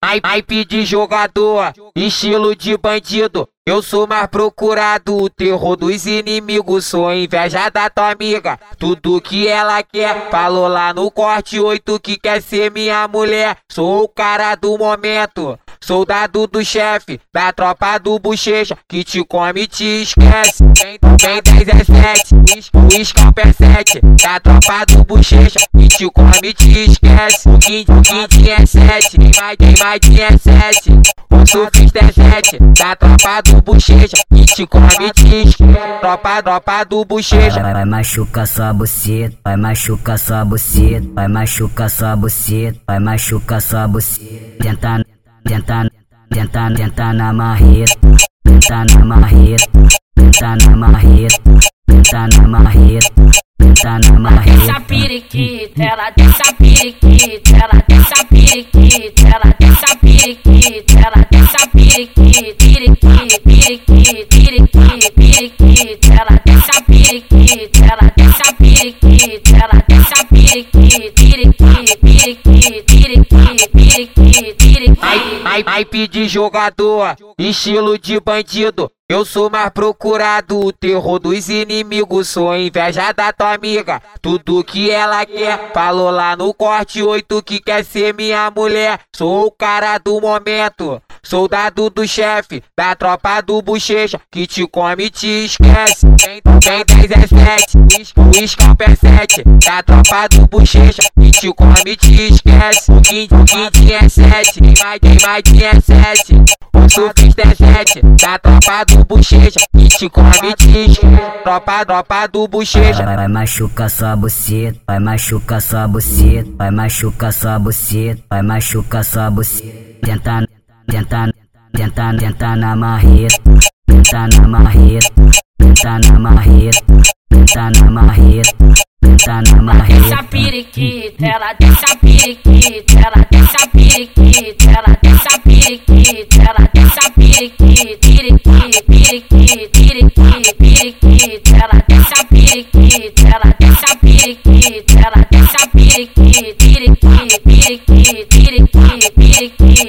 Naipe de jogador, estilo de bandido. Eu sou mais procurado, o terror dos inimigos. Sou inveja da tua amiga, tudo que ela quer. Falou lá no corte 8 que quer ser minha mulher. Sou o cara do momento. Soldado do chefe, da tropa do bochecha, que te come e te esquece. Tem, tem 10 é 7, o scalper 7, da tropa do bochecha, que te come e te esquece. O quinto é 7, tem mais, tem mais é 7. O surfista é 7, da tropa do bochecha, que te come e te esquece. Tropa, tropa do bochecha. Vai, vai machucar sua buceta, vai machucar sua buceta, vai machucar sua buceta, vai machucar sua buceta. Tenta tenta, tenta, tenta na marreta, tenta na marreta, tenta na marreta, tenta na marreta, tenta na marreta. Essa periquita, ela dessa periquita, ela dessa periquita, ela dessa periquita, ela dessa periquita, periquita, periquita, periquita, periquita, ela dessa periquita, ela dessa periquita, ela dessa periquita, Naipe de jogador, estilo de bandido. Eu sou mais procurado, o terror dos inimigos. Sou inveja da tua amiga, tudo que ela quer. Falou lá no corte 8 que quer ser minha mulher. Sou o cara do momento, soldado do chefe, da tropa do bochecha, que te come e te esquece. Tem, tem 10 é 7, o scalper 7, da tropa do bochecha, que te come e te esquece. O quinto, é 7, tem mais, tem mais é 7. O surfista é 7, da tropa do bochecha, que te come e te esquece. Tropa, tropa do bochecha. Vai, vai machucar sua buceta, vai machucar sua buceta, vai machucar sua buceta, vai machucar sua buceta. Tenta, Tenta, tenta, tenta na marreta, tenta na marreta, tenta na marreta, tenta na marreta, tenta na marreta. Essa piriquita, ela dessa piriquita, ela dessa piriquita, ela dessa piriquita, ela dessa piriquita, piriquita, piriquita, piriquita, piriquita, ela dessa piriquita, ela dessa piriquita, ela dessa piriquita, piriquita, piriquita, piriquita, piriquita.